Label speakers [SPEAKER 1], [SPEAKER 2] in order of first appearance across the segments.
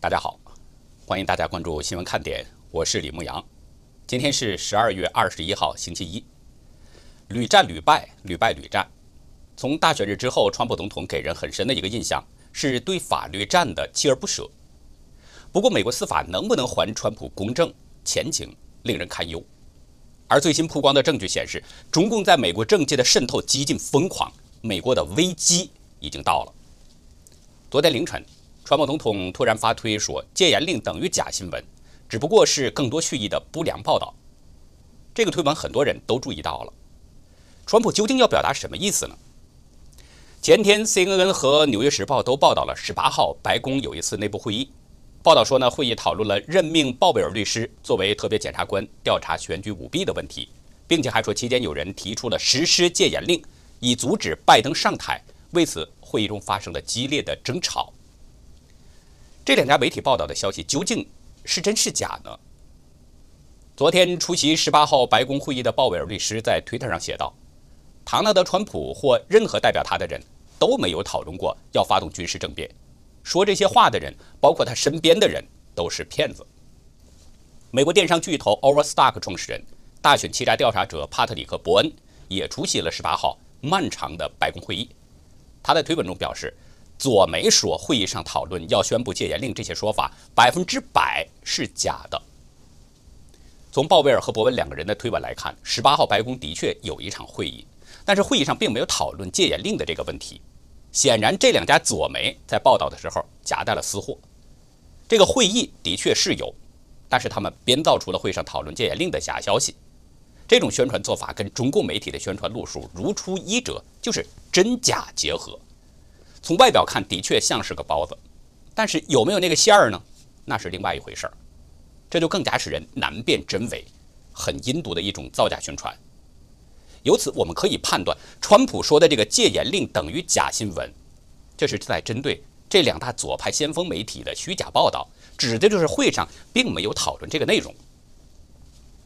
[SPEAKER 1] 大家好，欢迎大家关注新闻看点，我是李牧阳。今天是十二月二十一号，星期一。屡战屡败，屡败屡战。从大选日之后，川普总统给人很深的一个印象是对法律战的锲而不舍。不过，美国司法能不能还川普公正，前景令人堪忧。而最新曝光的证据显示，中共在美国政界的渗透几近疯狂，美国的危机已经到了。昨天凌晨。川普总统突然发推说戒严令等于假新闻，只不过是更多蓄意的不良报道。这个推文很多人都注意到了。川普究竟要表达什么意思呢？前天 CNN 和纽约时报都报道了十八号白宫有一次内部会议，报道说呢会议讨论了任命鲍威尔律师作为特别检察官调查选举舞弊的问题，并且还说期间有人提出了实施戒严令以阻止拜登上台。为此，会议中发生了激烈的争吵。这两家媒体报道的消息究竟是真是假呢？昨天出席十八号白宫会议的鲍威尔律师在推特上写道：“唐纳德·川普或任何代表他的人都没有讨论过要发动军事政变，说这些话的人，包括他身边的人，都是骗子。”美国电商巨头 Overstock 创始人、大选欺诈调查者帕特里克·伯恩也出席了十八号漫长的白宫会议。他在推文中表示。左媒说会议上讨论要宣布戒严令这些说法百分之百是假的。从鲍威尔和伯文两个人的推文来看，十八号白宫的确有一场会议，但是会议上并没有讨论戒严令的这个问题。显然，这两家左媒在报道的时候夹带了私货。这个会议的确是有，但是他们编造出了会上讨论戒严令的假消息。这种宣传做法跟中共媒体的宣传路数如出一辙，就是真假结合。从外表看，的确像是个包子，但是有没有那个馅儿呢？那是另外一回事儿。这就更加使人难辨真伪，很阴毒的一种造假宣传。由此，我们可以判断，川普说的这个戒严令等于假新闻，这是在针对这两大左派先锋媒体的虚假报道，指的就是会上并没有讨论这个内容。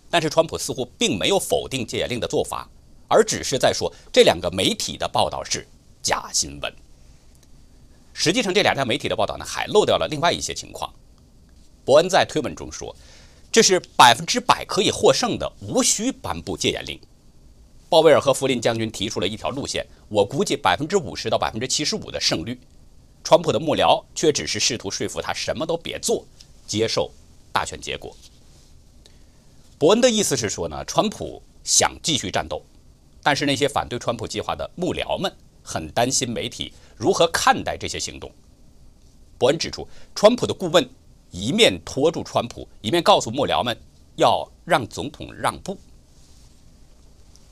[SPEAKER 1] 但是，川普似乎并没有否定戒严令的做法，而只是在说这两个媒体的报道是假新闻。实际上，这两家媒体的报道呢，还漏掉了另外一些情况。伯恩在推文中说：“这是百分之百可以获胜的，无需颁布戒严令。”鲍威尔和弗林将军提出了一条路线，我估计百分之五十到百分之七十五的胜率。川普的幕僚却只是试图说服他什么都别做，接受大选结果。伯恩的意思是说呢，川普想继续战斗，但是那些反对川普计划的幕僚们很担心媒体。如何看待这些行动？伯恩指出，川普的顾问一面拖住川普，一面告诉幕僚们要让总统让步。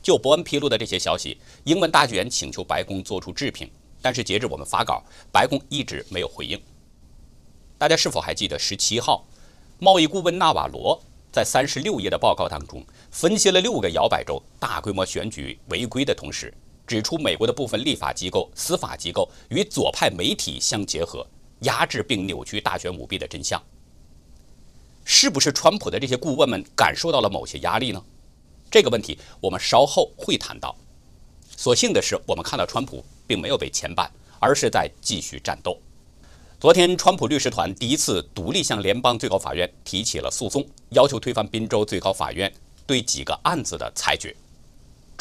[SPEAKER 1] 就伯恩披露的这些消息，英文大选请求白宫做出置评，但是截至我们发稿，白宫一直没有回应。大家是否还记得十七号，贸易顾问纳瓦罗在三十六页的报告当中分析了六个摇摆州大规模选举违规的同时？指出，美国的部分立法机构、司法机构与左派媒体相结合，压制并扭曲大选舞弊的真相。是不是川普的这些顾问们感受到了某些压力呢？这个问题我们稍后会谈到。所幸的是，我们看到川普并没有被牵绊，而是在继续战斗。昨天，川普律师团第一次独立向联邦最高法院提起了诉讼，要求推翻宾州最高法院对几个案子的裁决。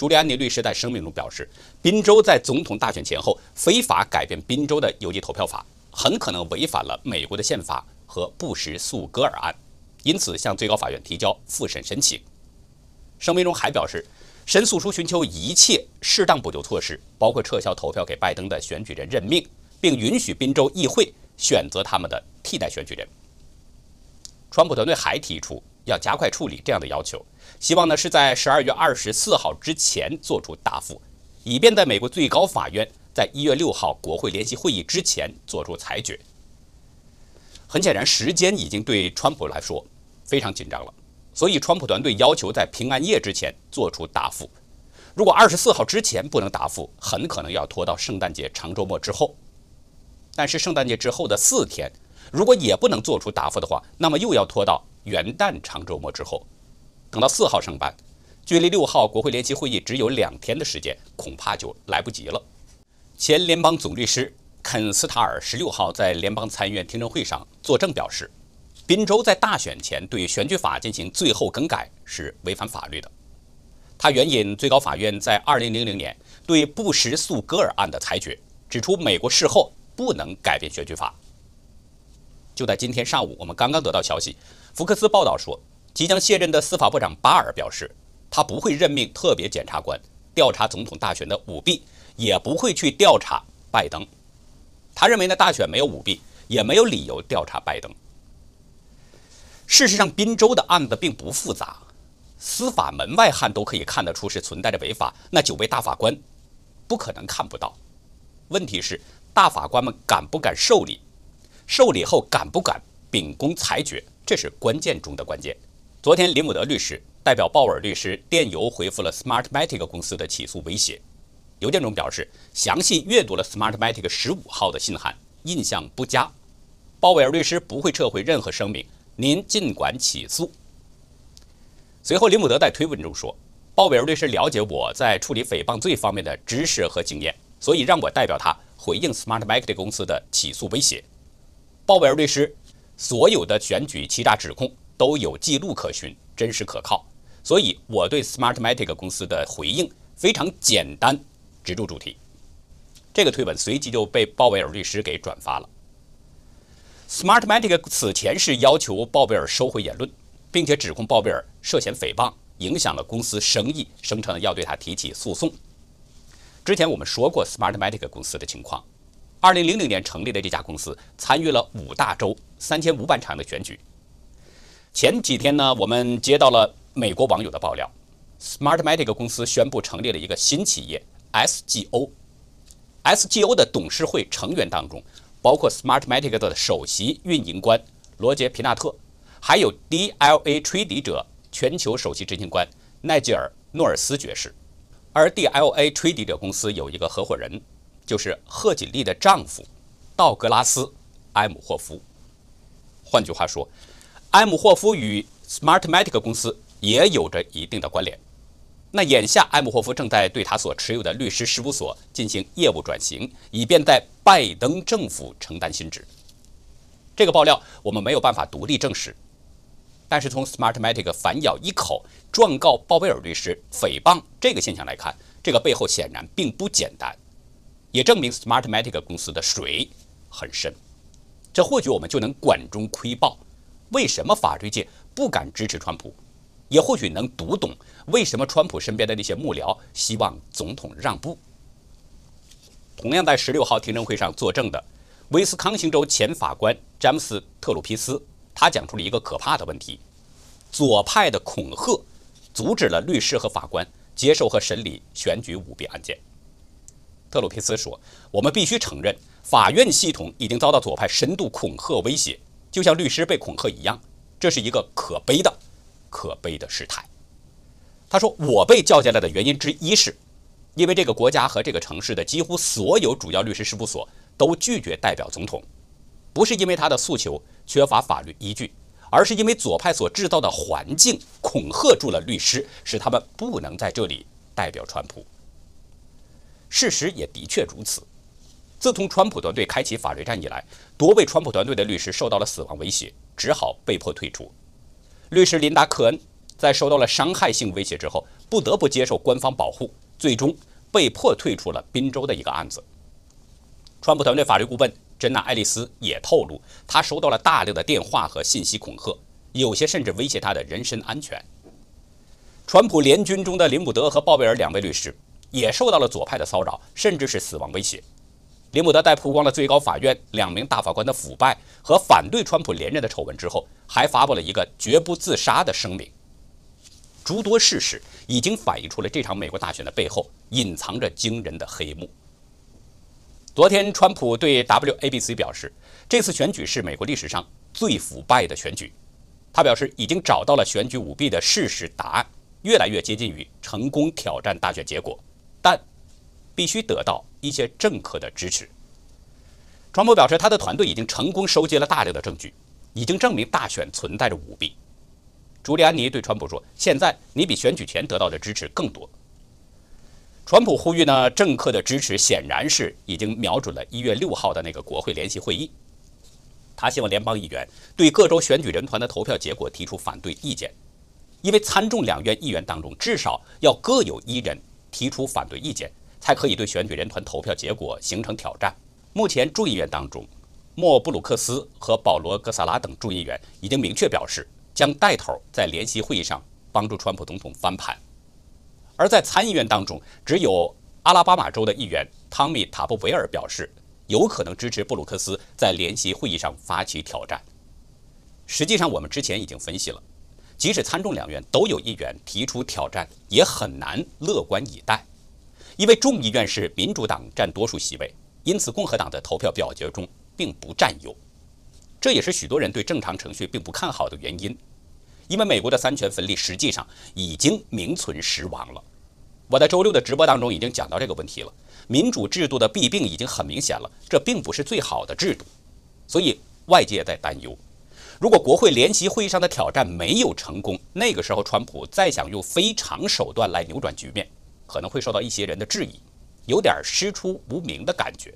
[SPEAKER 1] 朱利安尼律师在声明中表示，宾州在总统大选前后非法改变宾州的邮寄投票法，很可能违反了美国的宪法和布什诉戈尔案，因此向最高法院提交复审申请。声明中还表示，申诉书寻求一切适当补救措施，包括撤销投票给拜登的选举人任命，并允许宾州议会选择他们的替代选举人。川普团队还提出要加快处理这样的要求。希望呢是在十二月二十四号之前做出答复，以便在美国最高法院在一月六号国会联席会议之前做出裁决。很显然，时间已经对川普来说非常紧张了，所以川普团队要求在平安夜之前做出答复。如果二十四号之前不能答复，很可能要拖到圣诞节长周末之后。但是圣诞节之后的四天，如果也不能做出答复的话，那么又要拖到元旦长周末之后。等到四号上班，距离六号国会联席会议只有两天的时间，恐怕就来不及了。前联邦总律师肯斯塔尔十六号在联邦参议院听证会上作证表示，宾州在大选前对选举法进行最后更改是违反法律的。他援引最高法院在2000年对布什诉戈尔案的裁决，指出美国事后不能改变选举法。就在今天上午，我们刚刚得到消息，福克斯报道说，即将卸任的司法部长巴尔表示，他不会任命特别检察官调查总统大选的舞弊，也不会去调查拜登。他认为呢，大选没有舞弊，也没有理由调查拜登。事实上，宾州的案子并不复杂，司法门外汉都可以看得出是存在着违法。那九位大法官不可能看不到。问题是，大法官们敢不敢受理？受理后敢不敢秉公裁决？这是关键中的关键。昨天，林姆德律师代表鲍威尔律师电邮回复了 Smartmatic 公司的起诉威胁。邮件中表示，详细阅读了 Smartmatic 十五号的信函，印象不佳。鲍威尔律师不会撤回任何声明，您尽管起诉。随后，林姆德在推文中说：“鲍威尔律师了解我在处理诽谤罪方面的知识和经验，所以让我代表他回应 Smartmatic 公司的起诉威胁。”鲍威尔律师所有的选举欺诈指控都有记录可循，真实可靠，所以我对 Smartmatic 公司的回应非常简单。直入主题，这个推文随即就被鲍威尔律师给转发了。Smartmatic 此前是要求鲍威尔收回言论，并且指控鲍威尔涉嫌诽谤，影响了公司生意，声称要对他提起诉讼。之前我们说过 Smartmatic 公司的情况。2000年成立的这家公司参与了五大洲3500场的选举。前几天呢，我们接到了美国网友的爆料，Smartmatic 公司宣布成立了一个新企业。SGO，SGO 的董事会成员当中，包括 Smartmatic 的首席运营官罗杰皮纳特，还有 DLA 吹笛者全球首席执行官奈吉尔诺尔斯爵士。而 DLA 吹笛者公司有一个合伙人，就是贺锦丽的丈夫道格拉斯·埃姆霍夫。换句话说，埃姆霍夫与 Smartmatic 公司也有着一定的关联。那眼下，埃姆霍夫正在对他所持有的律师事务所进行业务转型，以便在拜登政府承担新职。这个爆料我们没有办法独立证实，但是从 Smartmatic 反咬一口状告鲍威尔律师诽谤这个现象来看，这个背后显然并不简单，也证明 Smartmatic 公司的水很深。这或许我们就能管中窥豹，为什么法律界不敢支持川普？也或许能读懂为什么川普身边的那些幕僚希望总统让步。同样在十六号听证会上作证的威斯康星州前法官詹姆斯·特鲁皮斯，他讲出了一个可怕的问题：左派的恐吓阻止了律师和法官接受和审理选举舞弊案件。特鲁皮斯说：“我们必须承认，法院系统已经遭到左派深度恐吓威胁，就像律师被恐吓一样，这是一个可悲的。”可悲的事态。他说：“我被叫进来的原因之一是，因为这个国家和这个城市的几乎所有主要律师事务所都拒绝代表总统，不是因为他的诉求缺乏法律依据，而是因为左派所制造的环境恐吓住了律师，使他们不能在这里代表川普。事实也的确如此。自从川普团队开启法律战以来，多位川普团队的律师受到了死亡威胁，只好被迫退出。”律师琳达·科恩在受到了伤害性威胁之后，不得不接受官方保护，最终被迫退出了宾州的一个案子。川普团队法律顾问珍娜·爱丽丝也透露，她收到了大量的电话和信息恐吓，有些甚至威胁她的人身安全。川普联军中的林伍德和鲍威尔两位律师也受到了左派的骚扰，甚至是死亡威胁。林姆德在曝光了最高法院两名大法官的腐败和反对川普连任的丑闻之后，还发布了一个绝不自杀的声明。诸多事实已经反映出了这场美国大选的背后隐藏着惊人的黑幕。昨天，川普对 WABC 表示，这次选举是美国历史上最腐败的选举。他表示，已经找到了选举舞弊的事实答案，越来越接近于成功挑战大选结果，但必须得到。一些政客的支持。川普表示，他的团队已经成功收集了大量的证据，已经证明大选存在着舞弊。朱利安尼对川普说：“现在你比选举前得到的支持更多。”川普呼吁呢，政客的支持显然是已经瞄准了一月六号的那个国会联席会议。他希望联邦议员对各州选举人团的投票结果提出反对意见，因为参众两院议员当中至少要各有一人提出反对意见，才可以对选举人团投票结果形成挑战。目前众议院当中，莫布鲁克斯和保罗·格萨拉等众议员已经明确表示，将带头在联席会议上帮助川普总统翻盘。而在参议院当中，只有阿拉巴马州的议员汤米·塔布维尔表示，有可能支持布鲁克斯在联席会议上发起挑战。实际上，我们之前已经分析了，即使参众两院都有议员提出挑战，也很难乐观以待，因为众议院是民主党占多数席位，因此共和党的投票表决中并不占优。这也是许多人对正常程序并不看好的原因，因为美国的三权分立实际上已经名存实亡了。我在周六的直播当中已经讲到这个问题了。民主制度的弊病已经很明显了，这并不是最好的制度，所以外界在担忧，如果国会联席会议上的挑战没有成功，那个时候川普再想用非常手段来扭转局面，可能会受到一些人的质疑，有点师出无名的感觉。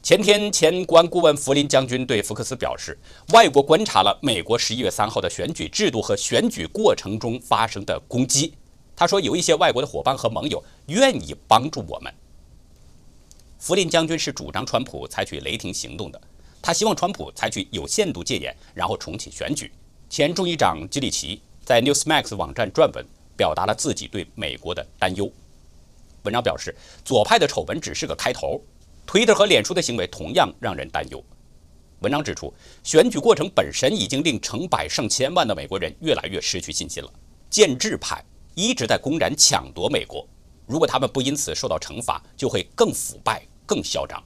[SPEAKER 1] 前天，前国安顾问弗林将军对福克斯表示，外国观察了美国十一月三号的选举制度和选举过程中发生的攻击。他说：“有一些外国的伙伴和盟友愿意帮助我们。”弗林将军是主张川普采取雷霆行动的，他希望川普采取有限度戒严，然后重启选举。前众议长基里奇在 Newsmax 网站撰文，表达了自己对美国的担忧。文章表示，左派的丑闻只是个开头，Twitter 和脸书的行为同样让人担忧。文章指出，选举过程本身已经令成百上千万的美国人越来越失去信心了。建制派。一直在公然抢夺美国，如果他们不因此受到惩罚，就会更腐败、更嚣张。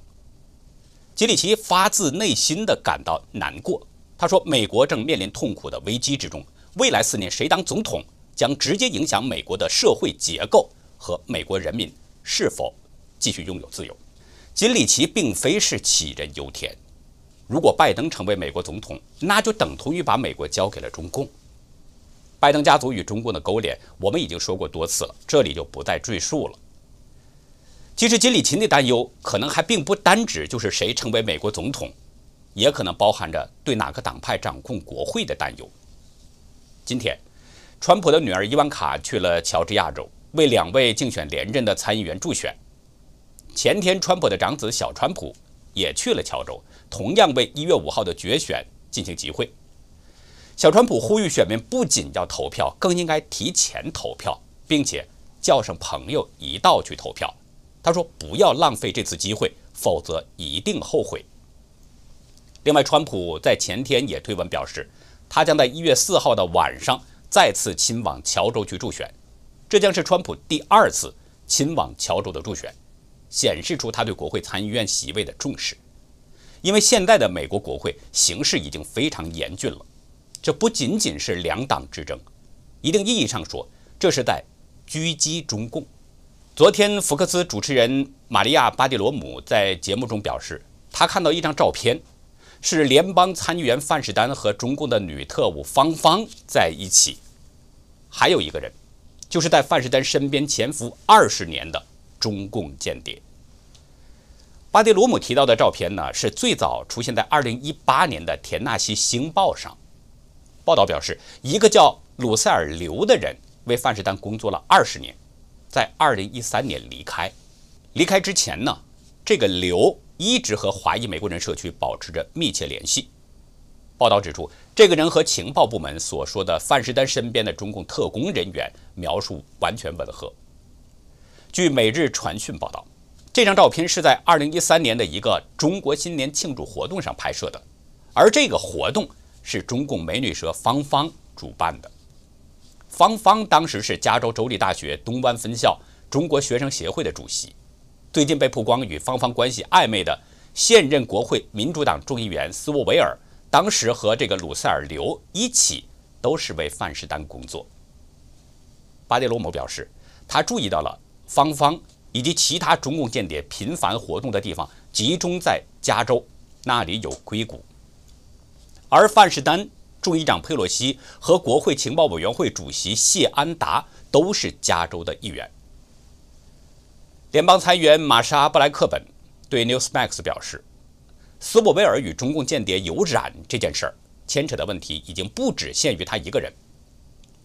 [SPEAKER 1] 吉里奇发自内心的感到难过，他说：“美国正面临痛苦的危机之中，未来四年谁当总统将直接影响美国的社会结构和美国人民是否继续拥有自由。”金里奇并非是杞人忧天，如果拜登成为美国总统，那就等同于把美国交给了中共。拜登家族与中共的勾连，我们已经说过多次了，这里就不再赘述了。其实金里奇的担忧，可能还并不单指就是谁成为美国总统，也可能包含着对哪个党派掌控国会的担忧。今天，川普的女儿伊万卡去了乔治亚州，为两位竞选连任的参议员助选。前天，川普的长子小川普也去了乔州，同样为一月五号的决选进行集会。小川普呼吁选民不仅要投票，更应该提前投票，并且叫上朋友一道去投票。他说：“不要浪费这次机会，否则一定后悔。”另外，川普在前天也推文表示，他将在一月四号的晚上再次亲往乔州去助选，这将是川普第二次亲往乔州的助选，显示出他对国会参议院席位的重视。因为现在的美国国会形势已经非常严峻了。这不仅仅是两党之争，一定意义上说，这是在狙击中共。昨天，福克斯主持人玛利亚·巴蒂罗姆在节目中表示，他看到一张照片，是联邦参议员范士丹和中共的女特务芳芳在一起，还有一个人，就是在范士丹身边潜伏二十年的中共间谍。巴迪罗姆提到的照片呢，是最早出现在2018年的《田纳西星报》上。报道表示，一个叫鲁塞尔·刘的人为范士丹工作了二十年，在二零一三年离开。离开之前呢，这个刘一直和华裔美国人社区保持着密切联系。报道指出，这个人和情报部门所说的范士丹身边的中共特工人员描述完全吻合。据《每日传讯》报道，这张照片是在二零一三年的一个中国新年庆祝活动上拍摄的，而这个活动。是中共美女蛇芳芳主办的。芳芳当时是加州州立大学东湾分校中国学生协会的主席。最近被曝光与芳芳关系暧昧的现任国会民主党众议员斯沃维尔，当时和这个鲁塞尔刘一起都是为范士丹工作。巴蒂罗姆表示，他注意到了芳芳以及其他中共间谍频繁活动的地方集中在加州，那里有硅谷。而范士丹、众议长佩洛西和国会情报委员会主席谢安达都是加州的议员。联邦参议员玛莎·布莱克本对 Newsmax 表示，斯沃维尔与中共间谍有染这件事儿牵扯的问题已经不只限于他一个人。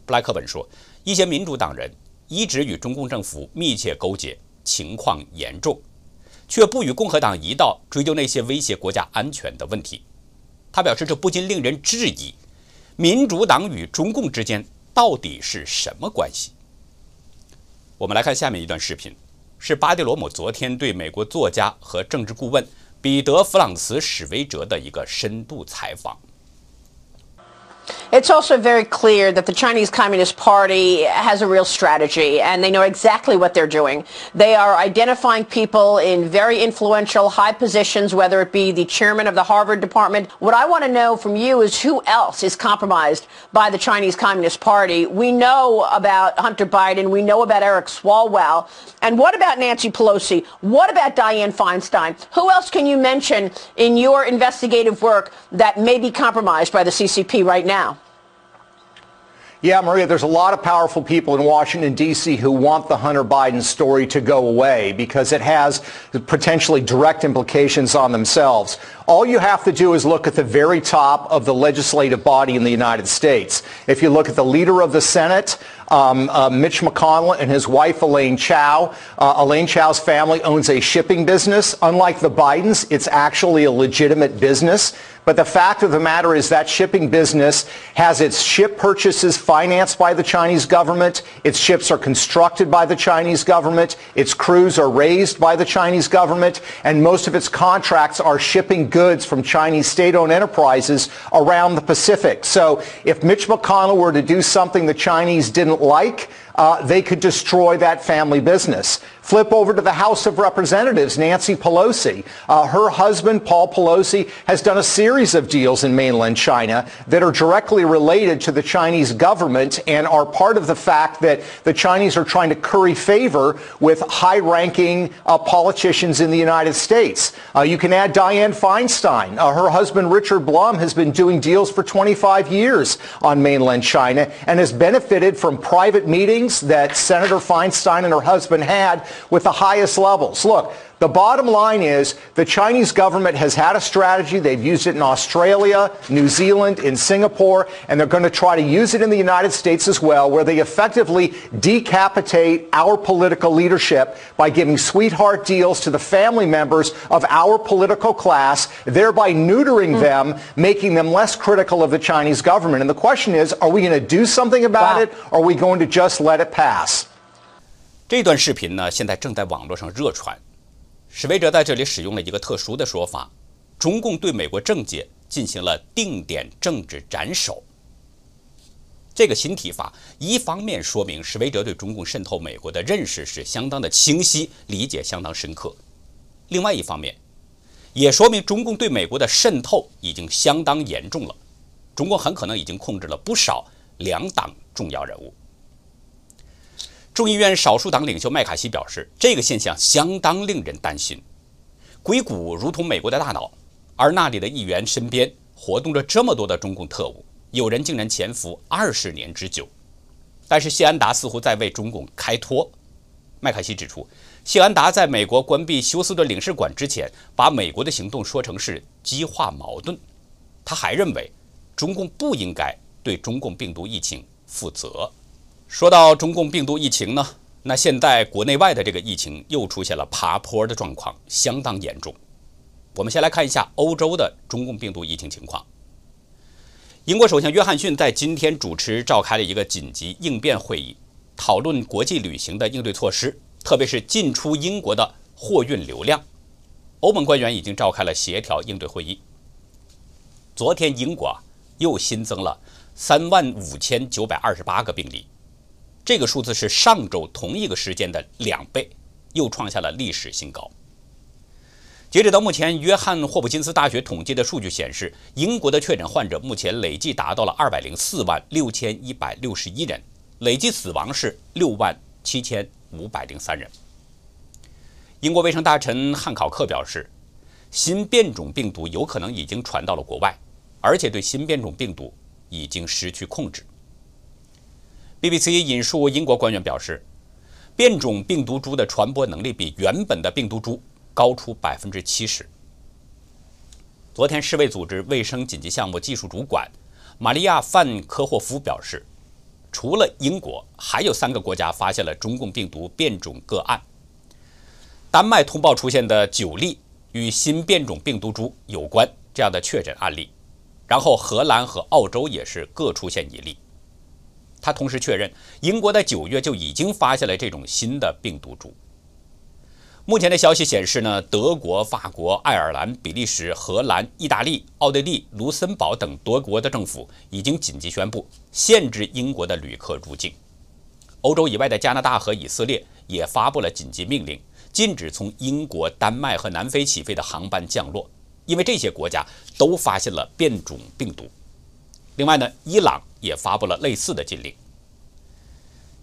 [SPEAKER 1] 布莱克本说，一些民主党人一直与中共政府密切勾结，情况严重，却不与共和党一道追究那些威胁国家安全的问题。他表示，这不禁令人质疑，民主党与中共之间到底是什么关系？我们来看下面一段视频。是巴蒂罗姆昨天对美国作家和政治顾问彼得·弗朗茨·史威哲的一个深度采访。
[SPEAKER 2] It's also very clear that the Chinese Communist Party has a real strategy and they know exactly what they're doing. They are identifying people in very influential high positions, whether it be the chairman of the Harvard department. What I want to know from you is who else is compromised by the Chinese Communist Party. We know about Hunter Biden. We know about Eric Swalwell. And what about Nancy Pelosi? What about Dianne Feinstein? Who else can you mention in your investigative work that may be compromised by the CCP right now?
[SPEAKER 3] Yeah, Maria, there's a lot of powerful people in Washington, D.C. who want the Hunter Biden story to go away because it has potentially direct implications on themselves. All you have to do is look at the very top of the legislative body in the United States. If you look at the leader of the Senate, um, uh, Mitch McConnell and his wife Elaine Chao. Uh, Elaine Chao's family owns a shipping business. Unlike the Bidens, it's actually a legitimate business. But the fact of the matter is that shipping business has its ship purchases financed by the Chinese government. Its ships are constructed by the Chinese government. Its crews are raised by the Chinese government. And most of its contracts are shipping goods from Chinese state-owned enterprises around the Pacific. So if Mitch McConnell were to do something the Chinese didn't like, uh, they could destroy that family business. Flip over to the House of Representatives, Nancy Pelosi. Uh, her husband, Paul Pelosi, has done a series of deals in mainland China that are directly related to the Chinese government and are part of the fact that the Chinese are trying to curry favor with high-ranking uh, politicians in the United States. Uh, you can add Dianne Feinstein. Uh, her husband, Richard Blum, has been doing deals for 25 years on mainland China and has benefited from private meetings that Senator Feinstein and her husband had with the highest levels. Look, the bottom line is the Chinese government has had a strategy. They've used it in Australia, New Zealand, in Singapore, and they're going to try to use it in the United States as well, where they effectively decapitate our political leadership by giving sweetheart deals to the family members of our political class, thereby neutering mm. them, making them less critical of the Chinese government. And the question is, are we going to do something about wow. it, or are we going to just let it pass?
[SPEAKER 1] 这段视频呢，现在正在网络上热传。 史维哲在这里使用了一个特殊的说法：中共对美国政界进行了定点政治斩首。这个新提法，一方面说明史维哲对中共渗透美国的认识是相当的清晰，理解相当深刻；另外一方面，也说明中共对美国的渗透已经相当严重了。中共很可能已经控制了不少两党重要人物。众议院少数党领袖麦卡锡表示，这个现象相当令人担心。硅谷如同美国的大脑，而那里的议员身边活动着这么多的中共特务，有人竟然潜伏二十年之久。但是谢安达似乎在为中共开脱。麦卡锡指出，谢安达在美国关闭休斯顿领事馆之前，把美国的行动说成是激化矛盾。他还认为，中共不应该对中共病毒疫情负责。说到中共病毒疫情呢，那现在国内外的这个疫情又出现了爬坡的状况，相当严重。我们先来看一下欧洲的中共病毒疫情情况。英国首相约翰逊在今天主持召开了一个紧急应变会议，讨论国际旅行的应对措施，特别是进出英国的货运流量。欧盟官员已经召开了协调应对会议。昨天，英国又新增了三万五千九百二十八个病例。这个数字是上周同一个时间的两倍，又创下了历史新高。截止到目前，约翰霍普金斯大学统计的数据显示，英国的确诊患者目前累计达到了二百零四万六千一百六十一人，累计死亡是六万七千五百零三人。英国卫生大臣汉考克表示，新变种病毒有可能已经传到了国外，而且对新变种病毒已经失去控制。BBC 引述英国官员表示，变种病毒株的传播能力比原本的病毒株高出百分之七十。昨天，世卫组织卫生紧急项目技术主管玛利亚·范科霍夫表示，除了英国，还有三个国家发现了中共病毒变种个案。丹麦通报出现的九例与新变种病毒株有关这样的确诊案例，然后荷兰和澳洲也是各出现一例。他同时确认，英国在九月就已经发现了这种新的病毒株。目前的消息显示呢，德国、法国、爱尔兰、比利时、荷兰、意大利、奥地利、卢森堡等多国的政府已经紧急宣布限制英国的旅客入境。欧洲以外的加拿大和以色列也发布了紧急命令，禁止从英国、丹麦和南非起飞的航班降落，因为这些国家都发现了变种病毒。另外呢，伊朗也发布了类似的禁令。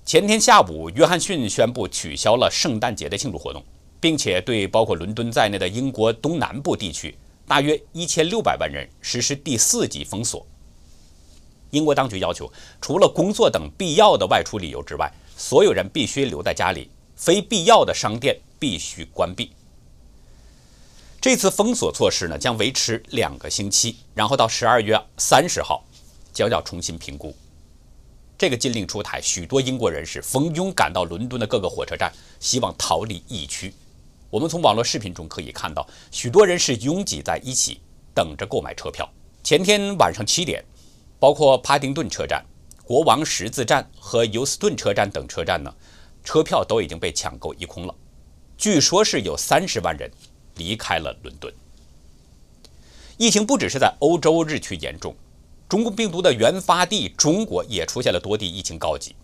[SPEAKER 1] 前天下午，约翰逊宣布取消了圣诞节的庆祝活动。并且对包括伦敦在内的英国东南部地区大约一千六百万人实施第四级封锁。英国当局要求，除了工作等必要的外出理由之外，所有人必须留在家里，非必要的商店必须关闭。这次封锁措施呢，将维持两个星期，然后到十二月三十号将要重新评估。这个禁令出台，许多英国人士蜂拥赶到伦敦的各个火车站，希望逃离疫区。我们从网络视频中可以看到，许多人是拥挤在一起，等着购买车票。前天晚上七点，包括帕丁顿车站、国王十字站和尤斯顿车站等车站呢，车票都已经被抢购一空了。据说是有三十万人离开了伦敦。疫情不只是在欧洲日趋严重，中共病毒的原发地中国也出现了多地疫情高级。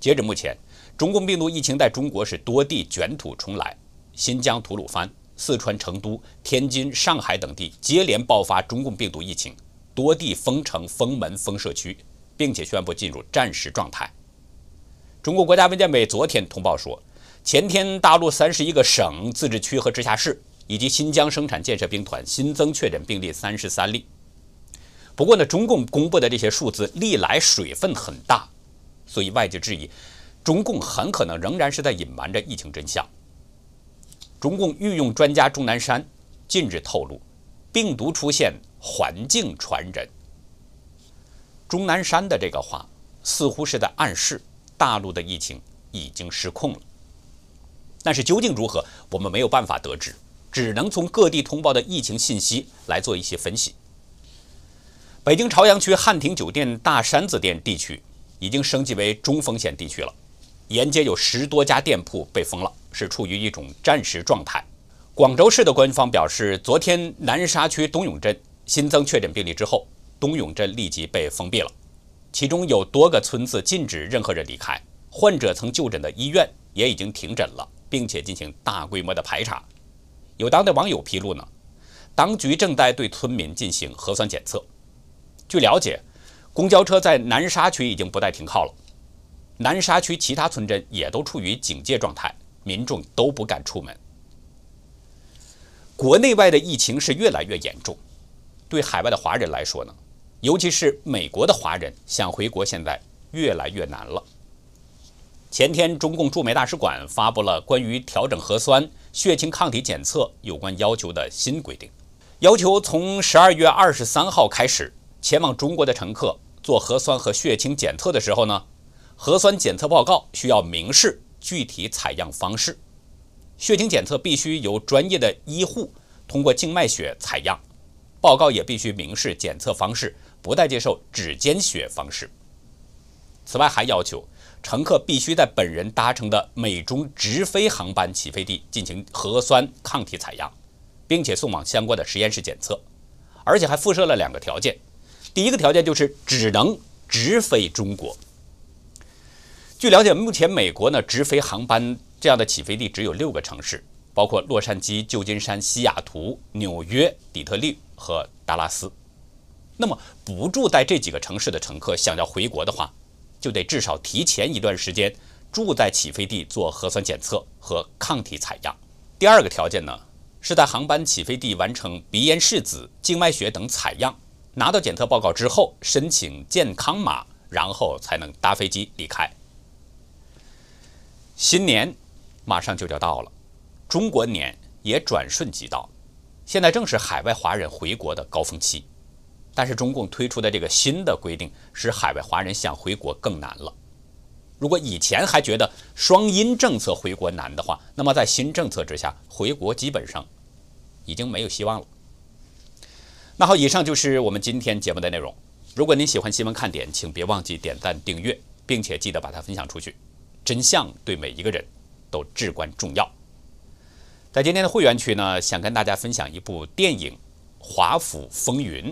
[SPEAKER 1] 截至目前，中共病毒疫情在中国是多地卷土重来。新疆吐鲁番、四川成都、天津、上海等地接连爆发中共病毒疫情，多地封城、封门、封社区，并且宣布进入战时状态。中国国家卫健委昨天通报说，前天大陆三十一个省、自治区和直辖市以及新疆生产建设兵团新增确诊病例三十三例。不过呢，中共公布的这些数字历来水分很大，所以外界质疑，中共很可能仍然是在隐瞒着疫情真相。中共御用专家钟南山近日透露，病毒出现环境传人。钟南山的这个话似乎是在暗示大陆的疫情已经失控了。但是究竟如何，我们没有办法得知，只能从各地通报的疫情信息来做一些分析。北京朝阳区汉庭酒店大山子店地区已经升级为中风险地区了，沿街有十多家店铺被封了。是处于一种战时状态。广州市的官方表示，昨天南沙区东涌镇新增确诊病例之后，东涌镇立即被封闭了，其中有多个村子禁止任何人离开，患者曾就诊的医院也已经停诊了，并且进行大规模的排查。有当地网友披露呢，当局正在对村民进行核酸检测。据了解，公交车在南沙区已经不再停靠了，南沙区其他村镇也都处于警戒状态。民众都不敢出门。国内外的疫情是越来越严重，对海外的华人来说呢，尤其是美国的华人想回国，现在越来越难了。前天，中共驻美大使馆发布了关于调整核酸、血清抗体检测有关要求的新规定，要求从十二月二十三号开始，前往中国的乘客做核酸和血清检测的时候呢，核酸检测报告需要明示。具体采样方式，血清检测必须由专业的医护通过静脉血采样，报告也必须明示检测方式，不再接受指尖血方式。此外，还要求乘客必须在本人搭乘的美中直飞航班起飞地进行核酸抗体采样，并且送往相关的实验室检测，而且还附设了两个条件：第一个条件就是只能直飞中国。据了解，目前美国呢直飞航班这样的起飞地只有六个城市，包括洛杉矶、旧金山、西雅图、纽约、底特律和达拉斯。那么，不住在这几个城市的乘客想要回国的话，就得至少提前一段时间住在起飞地做核酸检测和抗体采样。第二个条件呢，是在航班起飞地完成鼻咽拭子、静脉血等采样，拿到检测报告之后申请健康码，然后才能搭飞机离开。新年马上就要到了，中国年也转瞬即到，现在正是海外华人回国的高峰期。但是中共推出的这个新的规定，使海外华人想回国更难了。如果以前还觉得双阴政策回国难的话，那么在新政策之下，回国基本上已经没有希望了。那好，以上就是我们今天节目的内容。如果您喜欢新闻看点，请别忘记点赞、订阅，并且记得把它分享出去。真相对每一个人都至关重要。在今天的会员区呢，想跟大家分享一部电影《华府风云》。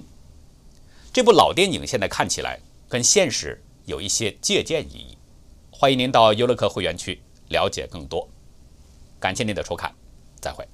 [SPEAKER 1] 这部老电影现在看起来跟现实有一些借鉴意义，欢迎您到优乐客会员区了解更多。感谢您的收看，再会。